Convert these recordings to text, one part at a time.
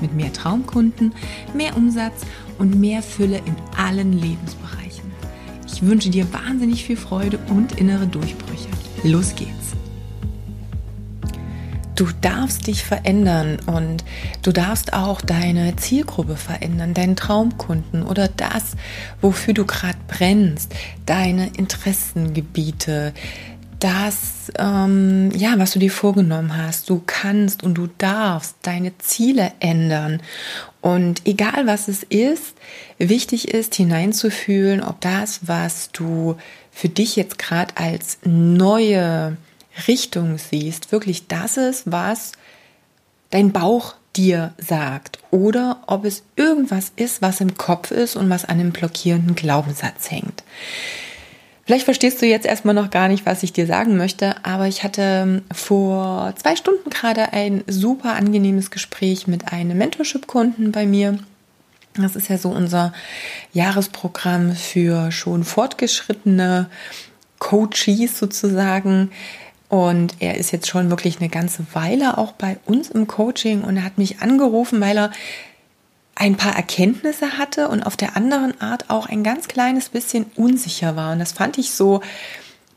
mit mehr Traumkunden, mehr Umsatz und mehr Fülle in allen Lebensbereichen. Ich wünsche dir wahnsinnig viel Freude und innere Durchbrüche. Los geht's! Du darfst dich verändern und du darfst auch deine Zielgruppe verändern, deinen Traumkunden oder das, wofür du gerade brennst, deine Interessengebiete, das, ähm, ja, was du dir vorgenommen hast. Du kannst und du darfst deine Ziele ändern. Und egal was es ist, wichtig ist hineinzufühlen, ob das, was du für dich jetzt gerade als neue Richtung siehst, wirklich das ist, was dein Bauch dir sagt oder ob es irgendwas ist, was im Kopf ist und was an einem blockierenden Glaubenssatz hängt. Vielleicht verstehst du jetzt erstmal noch gar nicht, was ich dir sagen möchte, aber ich hatte ähm, vor zwei Stunden gerade ein super angenehmes Gespräch mit einem Mentorship-Kunden bei mir. Das ist ja so unser Jahresprogramm für schon fortgeschrittene Coaches sozusagen. Und er ist jetzt schon wirklich eine ganze Weile auch bei uns im Coaching und er hat mich angerufen, weil er ein paar Erkenntnisse hatte und auf der anderen Art auch ein ganz kleines bisschen unsicher war. Und das fand ich so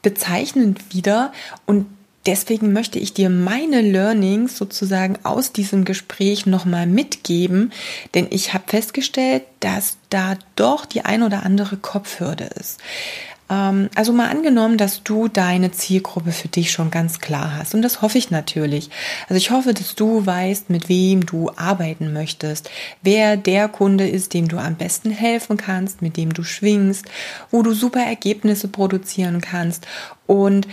bezeichnend wieder. Und deswegen möchte ich dir meine Learnings sozusagen aus diesem Gespräch nochmal mitgeben, denn ich habe festgestellt, dass da doch die ein oder andere Kopfhürde ist. Ähm, also mal angenommen, dass du deine Zielgruppe für dich schon ganz klar hast. Und das hoffe ich natürlich. Also ich hoffe, dass du weißt, mit wem du arbeiten möchtest, wer der Kunde ist, dem du am besten helfen kannst, mit dem du schwingst, wo du super Ergebnisse produzieren kannst und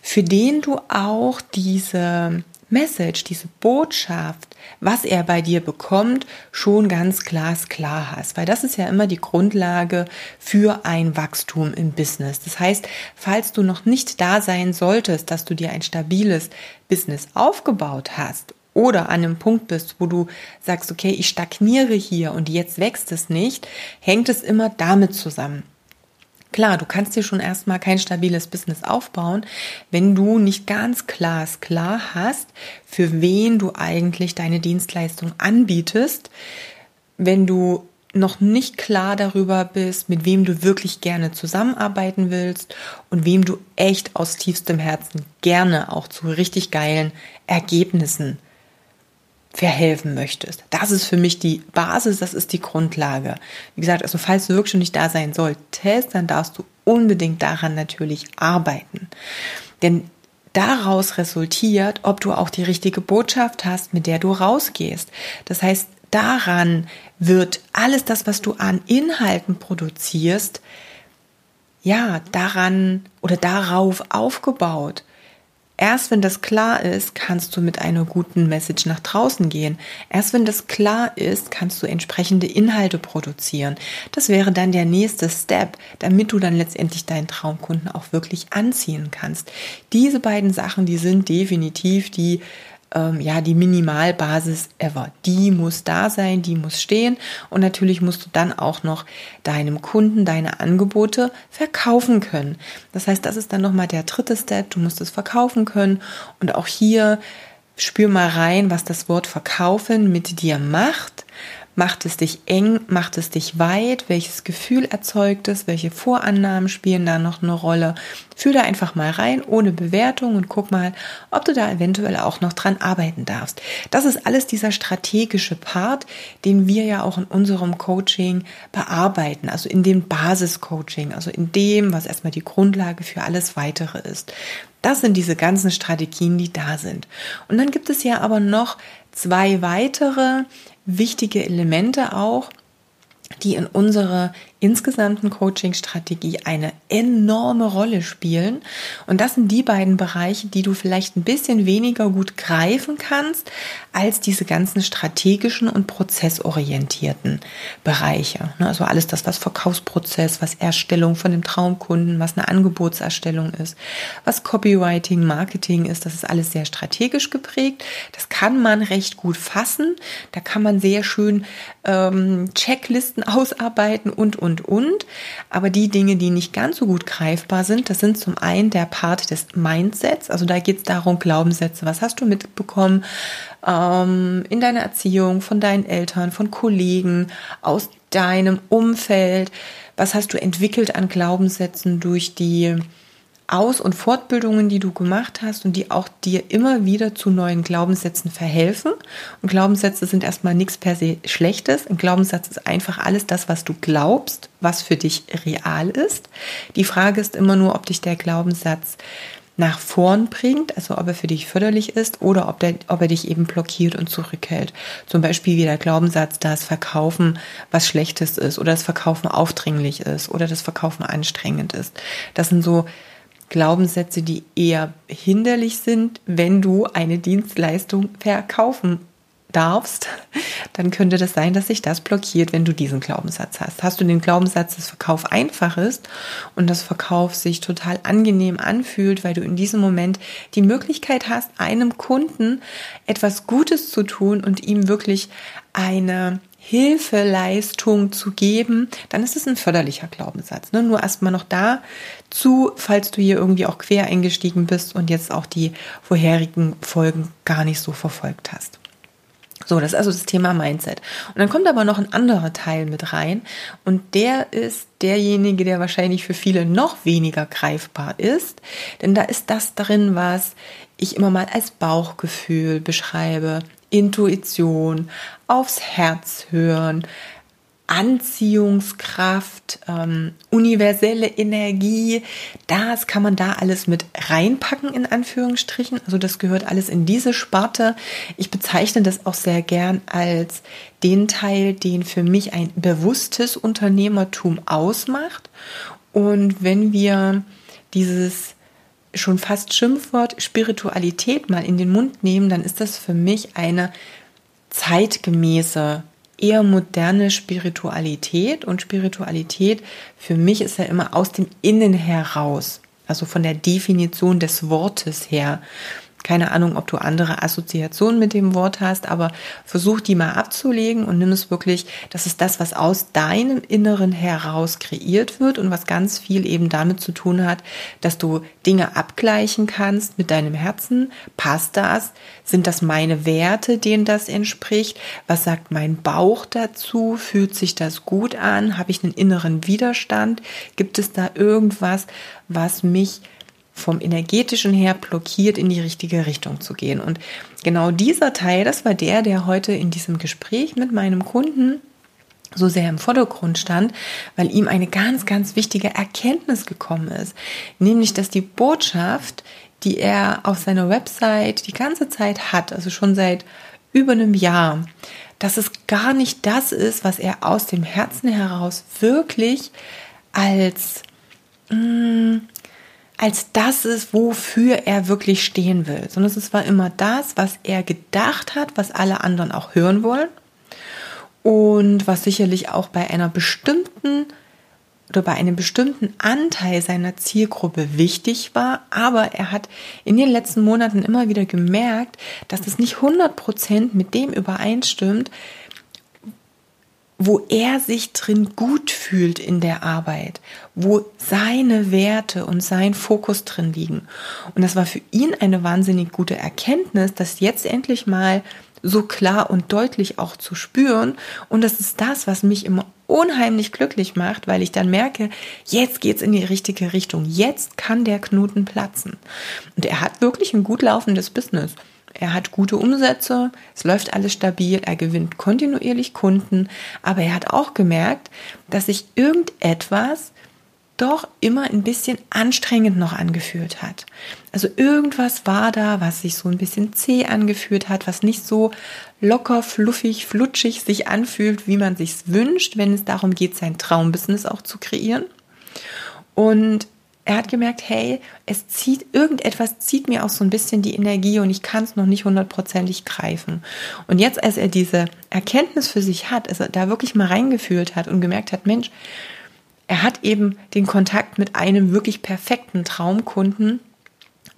für den du auch diese Message, diese Botschaft, was er bei dir bekommt, schon ganz glasklar hast. Weil das ist ja immer die Grundlage für ein Wachstum im Business. Das heißt, falls du noch nicht da sein solltest, dass du dir ein stabiles Business aufgebaut hast oder an einem Punkt bist, wo du sagst, okay, ich stagniere hier und jetzt wächst es nicht, hängt es immer damit zusammen. Klar, du kannst dir schon erstmal kein stabiles Business aufbauen, wenn du nicht ganz klar, klar hast, für wen du eigentlich deine Dienstleistung anbietest, wenn du noch nicht klar darüber bist, mit wem du wirklich gerne zusammenarbeiten willst und wem du echt aus tiefstem Herzen gerne auch zu richtig geilen Ergebnissen verhelfen möchtest. Das ist für mich die Basis, das ist die Grundlage. Wie gesagt, also falls du wirklich schon nicht da sein solltest, dann darfst du unbedingt daran natürlich arbeiten. Denn daraus resultiert, ob du auch die richtige Botschaft hast, mit der du rausgehst. Das heißt, daran wird alles das, was du an Inhalten produzierst, ja, daran oder darauf aufgebaut. Erst wenn das klar ist, kannst du mit einer guten Message nach draußen gehen. Erst wenn das klar ist, kannst du entsprechende Inhalte produzieren. Das wäre dann der nächste Step, damit du dann letztendlich deinen Traumkunden auch wirklich anziehen kannst. Diese beiden Sachen, die sind definitiv die ähm, ja, die Minimalbasis ever. Die muss da sein, die muss stehen und natürlich musst du dann auch noch deinem Kunden deine Angebote verkaufen können. Das heißt, das ist dann nochmal der dritte Step. Du musst es verkaufen können und auch hier spür mal rein, was das Wort verkaufen mit dir macht. Macht es dich eng? Macht es dich weit? Welches Gefühl erzeugt es? Welche Vorannahmen spielen da noch eine Rolle? Fühl da einfach mal rein, ohne Bewertung und guck mal, ob du da eventuell auch noch dran arbeiten darfst. Das ist alles dieser strategische Part, den wir ja auch in unserem Coaching bearbeiten, also in dem Basiscoaching, also in dem, was erstmal die Grundlage für alles weitere ist. Das sind diese ganzen Strategien, die da sind. Und dann gibt es ja aber noch zwei weitere wichtige Elemente auch, die in unsere insgesamten Coaching-Strategie eine enorme Rolle spielen. Und das sind die beiden Bereiche, die du vielleicht ein bisschen weniger gut greifen kannst als diese ganzen strategischen und prozessorientierten Bereiche. Ne, also alles das, was Verkaufsprozess, was Erstellung von dem Traumkunden, was eine Angebotserstellung ist, was Copywriting, Marketing ist, das ist alles sehr strategisch geprägt. Das kann man recht gut fassen. Da kann man sehr schön ähm, Checklisten ausarbeiten und, und, und. Aber die Dinge, die nicht ganz so gut greifbar sind, das sind zum einen der Part des Mindsets. Also da geht es darum, Glaubenssätze. Was hast du mitbekommen ähm, in deiner Erziehung, von deinen Eltern, von Kollegen, aus deinem Umfeld? Was hast du entwickelt an Glaubenssätzen durch die aus- und Fortbildungen, die du gemacht hast und die auch dir immer wieder zu neuen Glaubenssätzen verhelfen. Und Glaubenssätze sind erstmal nichts per se Schlechtes. Ein Glaubenssatz ist einfach alles das, was du glaubst, was für dich real ist. Die Frage ist immer nur, ob dich der Glaubenssatz nach vorn bringt, also ob er für dich förderlich ist oder ob, der, ob er dich eben blockiert und zurückhält. Zum Beispiel wie der Glaubenssatz, dass Verkaufen was Schlechtes ist oder das Verkaufen aufdringlich ist oder das Verkaufen anstrengend ist. Das sind so Glaubenssätze, die eher hinderlich sind, wenn du eine Dienstleistung verkaufen darfst, dann könnte das sein, dass sich das blockiert, wenn du diesen Glaubenssatz hast. Hast du den Glaubenssatz, dass Verkauf einfach ist und das Verkauf sich total angenehm anfühlt, weil du in diesem Moment die Möglichkeit hast, einem Kunden etwas Gutes zu tun und ihm wirklich eine Hilfeleistung zu geben, dann ist es ein förderlicher Glaubenssatz. Ne? Nur erstmal noch dazu, falls du hier irgendwie auch quer eingestiegen bist und jetzt auch die vorherigen Folgen gar nicht so verfolgt hast. So, das ist also das Thema Mindset. Und dann kommt aber noch ein anderer Teil mit rein. Und der ist derjenige, der wahrscheinlich für viele noch weniger greifbar ist. Denn da ist das drin, was ich immer mal als Bauchgefühl beschreibe. Intuition, aufs Herz hören, Anziehungskraft, ähm, universelle Energie, das kann man da alles mit reinpacken in Anführungsstrichen. Also das gehört alles in diese Sparte. Ich bezeichne das auch sehr gern als den Teil, den für mich ein bewusstes Unternehmertum ausmacht. Und wenn wir dieses schon fast Schimpfwort Spiritualität mal in den Mund nehmen, dann ist das für mich eine zeitgemäße, eher moderne Spiritualität. Und Spiritualität für mich ist ja immer aus dem Innen heraus, also von der Definition des Wortes her. Keine Ahnung, ob du andere Assoziationen mit dem Wort hast, aber versuch die mal abzulegen und nimm es wirklich, das ist das, was aus deinem Inneren heraus kreiert wird und was ganz viel eben damit zu tun hat, dass du Dinge abgleichen kannst mit deinem Herzen. Passt das? Sind das meine Werte, denen das entspricht? Was sagt mein Bauch dazu? Fühlt sich das gut an? Habe ich einen inneren Widerstand? Gibt es da irgendwas, was mich vom energetischen her blockiert, in die richtige Richtung zu gehen. Und genau dieser Teil, das war der, der heute in diesem Gespräch mit meinem Kunden so sehr im Vordergrund stand, weil ihm eine ganz, ganz wichtige Erkenntnis gekommen ist. Nämlich, dass die Botschaft, die er auf seiner Website die ganze Zeit hat, also schon seit über einem Jahr, dass es gar nicht das ist, was er aus dem Herzen heraus wirklich als mh, mm, als das ist, wofür er wirklich stehen will, sondern es war immer das, was er gedacht hat, was alle anderen auch hören wollen. Und was sicherlich auch bei einer bestimmten oder bei einem bestimmten Anteil seiner Zielgruppe wichtig war, aber er hat in den letzten Monaten immer wieder gemerkt, dass es nicht 100% mit dem übereinstimmt, wo er sich drin gut fühlt in der Arbeit, wo seine Werte und sein Fokus drin liegen. Und das war für ihn eine wahnsinnig gute Erkenntnis, das jetzt endlich mal so klar und deutlich auch zu spüren. Und das ist das, was mich immer unheimlich glücklich macht, weil ich dann merke, jetzt geht's in die richtige Richtung. Jetzt kann der Knoten platzen. Und er hat wirklich ein gut laufendes Business. Er hat gute Umsätze, es läuft alles stabil, er gewinnt kontinuierlich Kunden, aber er hat auch gemerkt, dass sich irgendetwas doch immer ein bisschen anstrengend noch angefühlt hat. Also irgendwas war da, was sich so ein bisschen zäh angefühlt hat, was nicht so locker, fluffig, flutschig sich anfühlt, wie man sich's wünscht, wenn es darum geht, sein Traumbusiness auch zu kreieren. Und er hat gemerkt, hey, es zieht, irgendetwas zieht mir auch so ein bisschen die Energie und ich kann es noch nicht hundertprozentig greifen. Und jetzt, als er diese Erkenntnis für sich hat, als er da wirklich mal reingefühlt hat und gemerkt hat, Mensch, er hat eben den Kontakt mit einem wirklich perfekten Traumkunden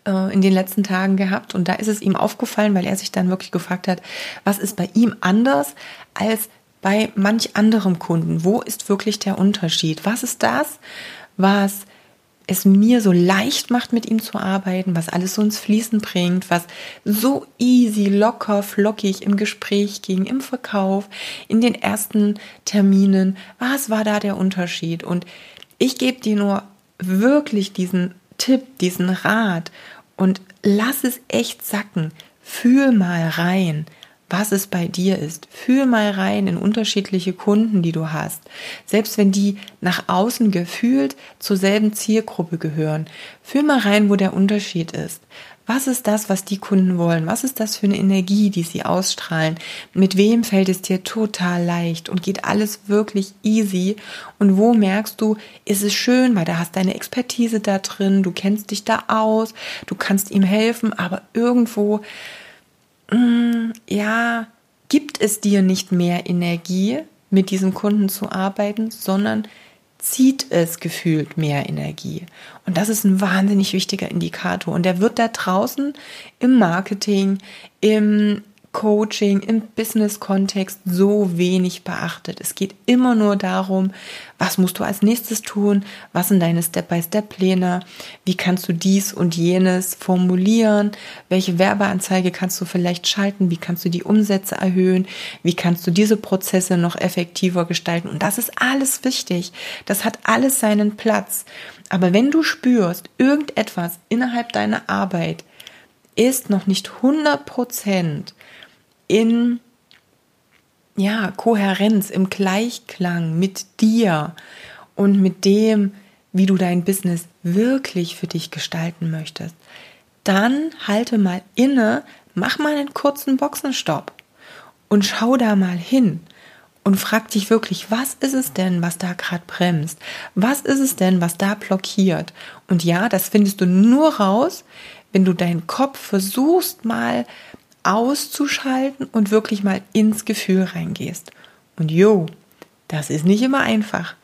äh, in den letzten Tagen gehabt und da ist es ihm aufgefallen, weil er sich dann wirklich gefragt hat, was ist bei ihm anders als bei manch anderem Kunden? Wo ist wirklich der Unterschied? Was ist das, was es mir so leicht macht, mit ihm zu arbeiten, was alles so ins Fließen bringt, was so easy, locker, flockig im Gespräch ging, im Verkauf, in den ersten Terminen. Was war da der Unterschied? Und ich gebe dir nur wirklich diesen Tipp, diesen Rat und lass es echt sacken. Fühl mal rein was es bei dir ist. Fühl mal rein in unterschiedliche Kunden, die du hast. Selbst wenn die nach außen gefühlt zur selben Zielgruppe gehören. Fühl mal rein, wo der Unterschied ist. Was ist das, was die Kunden wollen? Was ist das für eine Energie, die sie ausstrahlen? Mit wem fällt es dir total leicht und geht alles wirklich easy? Und wo merkst du, ist es schön, weil da hast deine Expertise da drin, du kennst dich da aus, du kannst ihm helfen, aber irgendwo Mm, ja, gibt es dir nicht mehr Energie, mit diesem Kunden zu arbeiten, sondern zieht es gefühlt mehr Energie. Und das ist ein wahnsinnig wichtiger Indikator. Und der wird da draußen im Marketing, im Coaching im Business-Kontext so wenig beachtet. Es geht immer nur darum, was musst du als nächstes tun, was sind deine Step-by-Step-Pläne, wie kannst du dies und jenes formulieren, welche Werbeanzeige kannst du vielleicht schalten, wie kannst du die Umsätze erhöhen, wie kannst du diese Prozesse noch effektiver gestalten. Und das ist alles wichtig. Das hat alles seinen Platz. Aber wenn du spürst, irgendetwas innerhalb deiner Arbeit ist noch nicht 100 Prozent in ja, Kohärenz, im Gleichklang mit dir und mit dem, wie du dein Business wirklich für dich gestalten möchtest, dann halte mal inne, mach mal einen kurzen Boxenstopp und schau da mal hin und frag dich wirklich, was ist es denn, was da gerade bremst? Was ist es denn, was da blockiert? Und ja, das findest du nur raus, wenn du deinen Kopf versuchst mal auszuschalten und wirklich mal ins Gefühl reingehst. Und jo, das ist nicht immer einfach.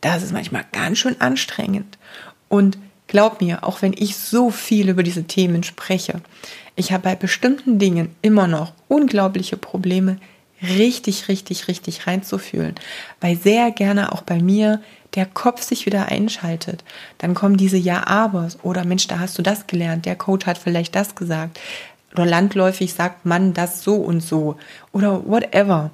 Das ist manchmal ganz schön anstrengend. Und glaub mir, auch wenn ich so viel über diese Themen spreche, ich habe bei bestimmten Dingen immer noch unglaubliche Probleme, richtig, richtig, richtig reinzufühlen, weil sehr gerne auch bei mir der Kopf sich wieder einschaltet. Dann kommen diese Ja-Abers oder Mensch, da hast du das gelernt, der Coach hat vielleicht das gesagt oder landläufig sagt man das so und so oder whatever.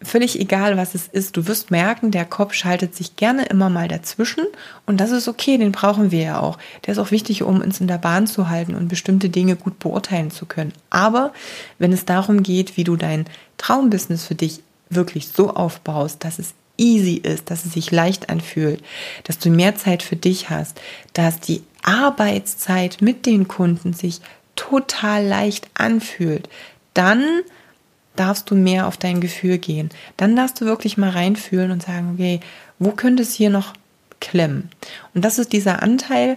Völlig egal, was es ist. Du wirst merken, der Kopf schaltet sich gerne immer mal dazwischen und das ist okay, den brauchen wir ja auch. Der ist auch wichtig, um uns in der Bahn zu halten und bestimmte Dinge gut beurteilen zu können. Aber wenn es darum geht, wie du dein Traumbusiness für dich wirklich so aufbaust, dass es easy ist, dass es sich leicht anfühlt, dass du mehr Zeit für dich hast, dass die Arbeitszeit mit den Kunden sich total leicht anfühlt, dann darfst du mehr auf dein Gefühl gehen. Dann darfst du wirklich mal reinfühlen und sagen, okay, wo könnte es hier noch klemmen? Und das ist dieser Anteil,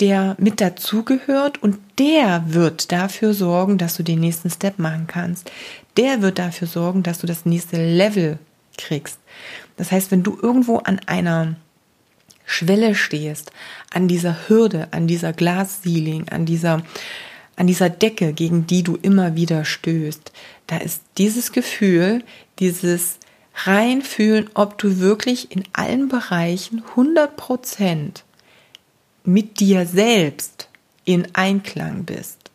der mit dazugehört und der wird dafür sorgen, dass du den nächsten Step machen kannst. Der wird dafür sorgen, dass du das nächste Level kriegst. Das heißt, wenn du irgendwo an einer Schwelle stehst, an dieser Hürde, an dieser Glassieling, an dieser an dieser Decke, gegen die du immer wieder stößt, da ist dieses Gefühl, dieses reinfühlen, ob du wirklich in allen Bereichen 100 Prozent mit dir selbst in Einklang bist.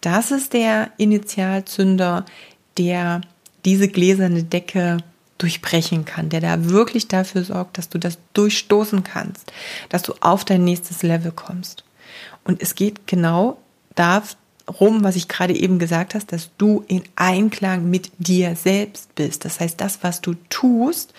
Das ist der Initialzünder, der diese gläserne Decke durchbrechen kann, der da wirklich dafür sorgt, dass du das durchstoßen kannst, dass du auf dein nächstes Level kommst. Und es geht genau darum, was ich gerade eben gesagt hast, dass du in Einklang mit dir selbst bist. Das heißt, das, was du tust,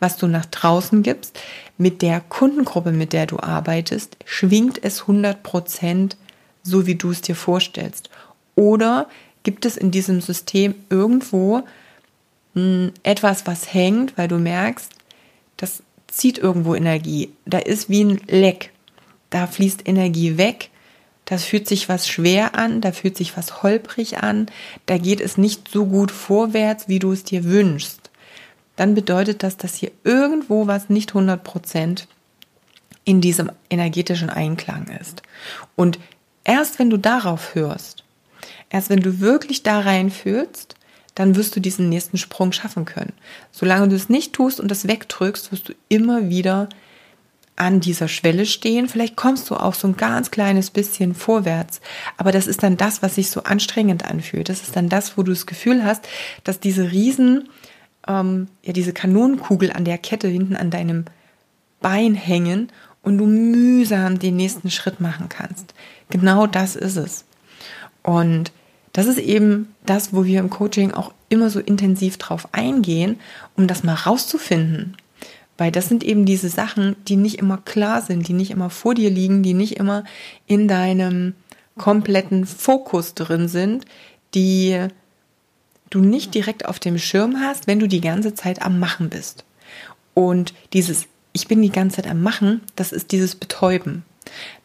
was du nach draußen gibst, mit der Kundengruppe, mit der du arbeitest, schwingt es 100 Prozent so, wie du es dir vorstellst? Oder gibt es in diesem System irgendwo hm, etwas, was hängt, weil du merkst, das zieht irgendwo Energie. Da ist wie ein Leck. Da fließt Energie weg. Das fühlt sich was schwer an, da fühlt sich was holprig an, da geht es nicht so gut vorwärts, wie du es dir wünschst. Dann bedeutet das, dass hier irgendwo was nicht 100 Prozent in diesem energetischen Einklang ist. Und erst wenn du darauf hörst, erst wenn du wirklich da reinfühlst, dann wirst du diesen nächsten Sprung schaffen können. Solange du es nicht tust und das wegdrückst, wirst du immer wieder an dieser Schwelle stehen. Vielleicht kommst du auch so ein ganz kleines bisschen vorwärts. Aber das ist dann das, was sich so anstrengend anfühlt. Das ist dann das, wo du das Gefühl hast, dass diese Riesen, ähm, ja, diese Kanonenkugel an der Kette hinten an deinem Bein hängen und du mühsam den nächsten Schritt machen kannst. Genau das ist es. Und das ist eben das, wo wir im Coaching auch immer so intensiv drauf eingehen, um das mal rauszufinden. Weil das sind eben diese Sachen, die nicht immer klar sind, die nicht immer vor dir liegen, die nicht immer in deinem kompletten Fokus drin sind, die du nicht direkt auf dem Schirm hast, wenn du die ganze Zeit am Machen bist. Und dieses Ich bin die ganze Zeit am Machen, das ist dieses Betäuben.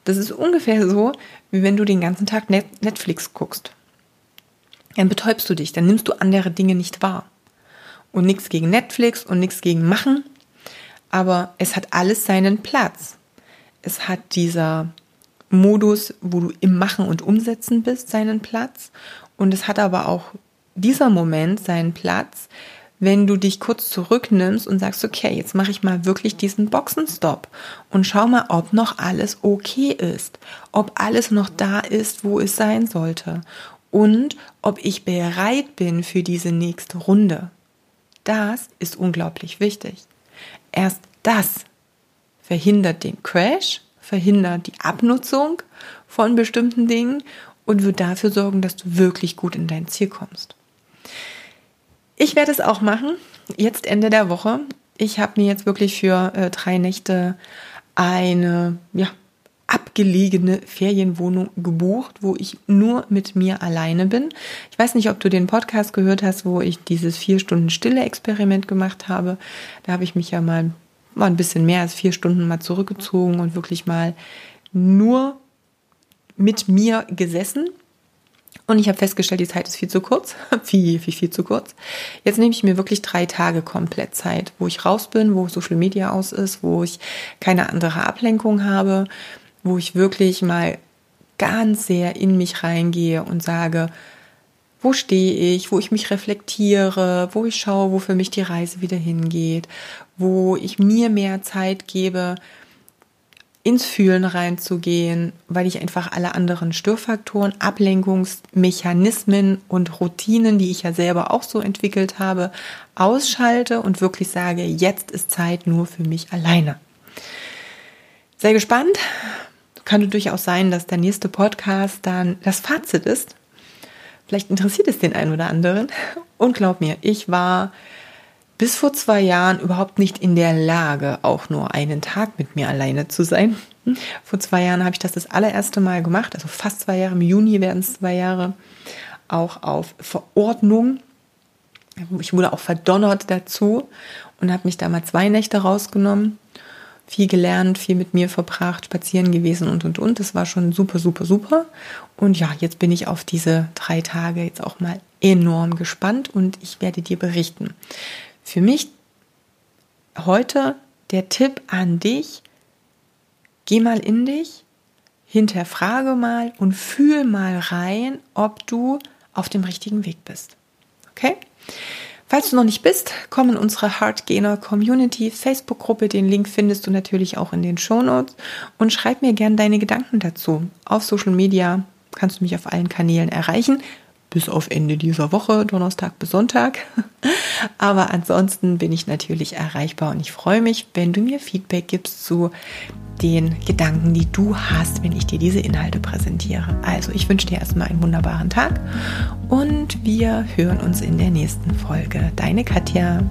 Das ist ungefähr so, wie wenn du den ganzen Tag Netflix guckst dann betäubst du dich, dann nimmst du andere Dinge nicht wahr. Und nichts gegen Netflix und nichts gegen Machen, aber es hat alles seinen Platz. Es hat dieser Modus, wo du im Machen und Umsetzen bist, seinen Platz. Und es hat aber auch dieser Moment seinen Platz, wenn du dich kurz zurücknimmst und sagst, okay, jetzt mache ich mal wirklich diesen Boxenstopp und schau mal, ob noch alles okay ist, ob alles noch da ist, wo es sein sollte und ob ich bereit bin für diese nächste Runde. Das ist unglaublich wichtig. Erst das verhindert den Crash, verhindert die Abnutzung von bestimmten Dingen und wird dafür sorgen, dass du wirklich gut in dein Ziel kommst. Ich werde es auch machen, jetzt Ende der Woche. Ich habe mir jetzt wirklich für äh, drei Nächte eine ja, abgelegene Ferienwohnung gebucht, wo ich nur mit mir alleine bin. Ich weiß nicht, ob du den Podcast gehört hast, wo ich dieses vier Stunden Stille Experiment gemacht habe. Da habe ich mich ja mal, mal ein bisschen mehr als vier Stunden mal zurückgezogen und wirklich mal nur mit mir gesessen. Und ich habe festgestellt, die Zeit ist viel zu kurz. viel, viel, viel zu kurz. Jetzt nehme ich mir wirklich drei Tage komplett Zeit, wo ich raus bin, wo Social Media aus ist, wo ich keine andere Ablenkung habe, wo ich wirklich mal ganz sehr in mich reingehe und sage, wo stehe ich, wo ich mich reflektiere, wo ich schaue, wo für mich die Reise wieder hingeht, wo ich mir mehr Zeit gebe, ins Fühlen reinzugehen, weil ich einfach alle anderen Störfaktoren, Ablenkungsmechanismen und Routinen, die ich ja selber auch so entwickelt habe, ausschalte und wirklich sage, jetzt ist Zeit nur für mich alleine. Sehr gespannt, könnte durchaus sein, dass der nächste Podcast dann das Fazit ist. Vielleicht interessiert es den einen oder anderen. Und glaub mir, ich war bis vor zwei Jahren überhaupt nicht in der Lage, auch nur einen Tag mit mir alleine zu sein. Vor zwei Jahren habe ich das das allererste Mal gemacht, also fast zwei Jahre, im Juni werden es zwei Jahre, auch auf Verordnung. Ich wurde auch verdonnert dazu und habe mich da mal zwei Nächte rausgenommen viel gelernt, viel mit mir verbracht, spazieren gewesen und und und. Das war schon super, super, super. Und ja, jetzt bin ich auf diese drei Tage jetzt auch mal enorm gespannt und ich werde dir berichten. Für mich heute der Tipp an dich, geh mal in dich, hinterfrage mal und fühl mal rein, ob du auf dem richtigen Weg bist. Okay? Falls du noch nicht bist, komm in unsere Heartgainer Community Facebook-Gruppe. Den Link findest du natürlich auch in den Show Notes und schreib mir gerne deine Gedanken dazu. Auf Social Media kannst du mich auf allen Kanälen erreichen bis auf Ende dieser Woche, Donnerstag bis Sonntag. Aber ansonsten bin ich natürlich erreichbar und ich freue mich, wenn du mir Feedback gibst zu den Gedanken, die du hast, wenn ich dir diese Inhalte präsentiere. Also ich wünsche dir erstmal einen wunderbaren Tag und wir hören uns in der nächsten Folge. Deine Katja.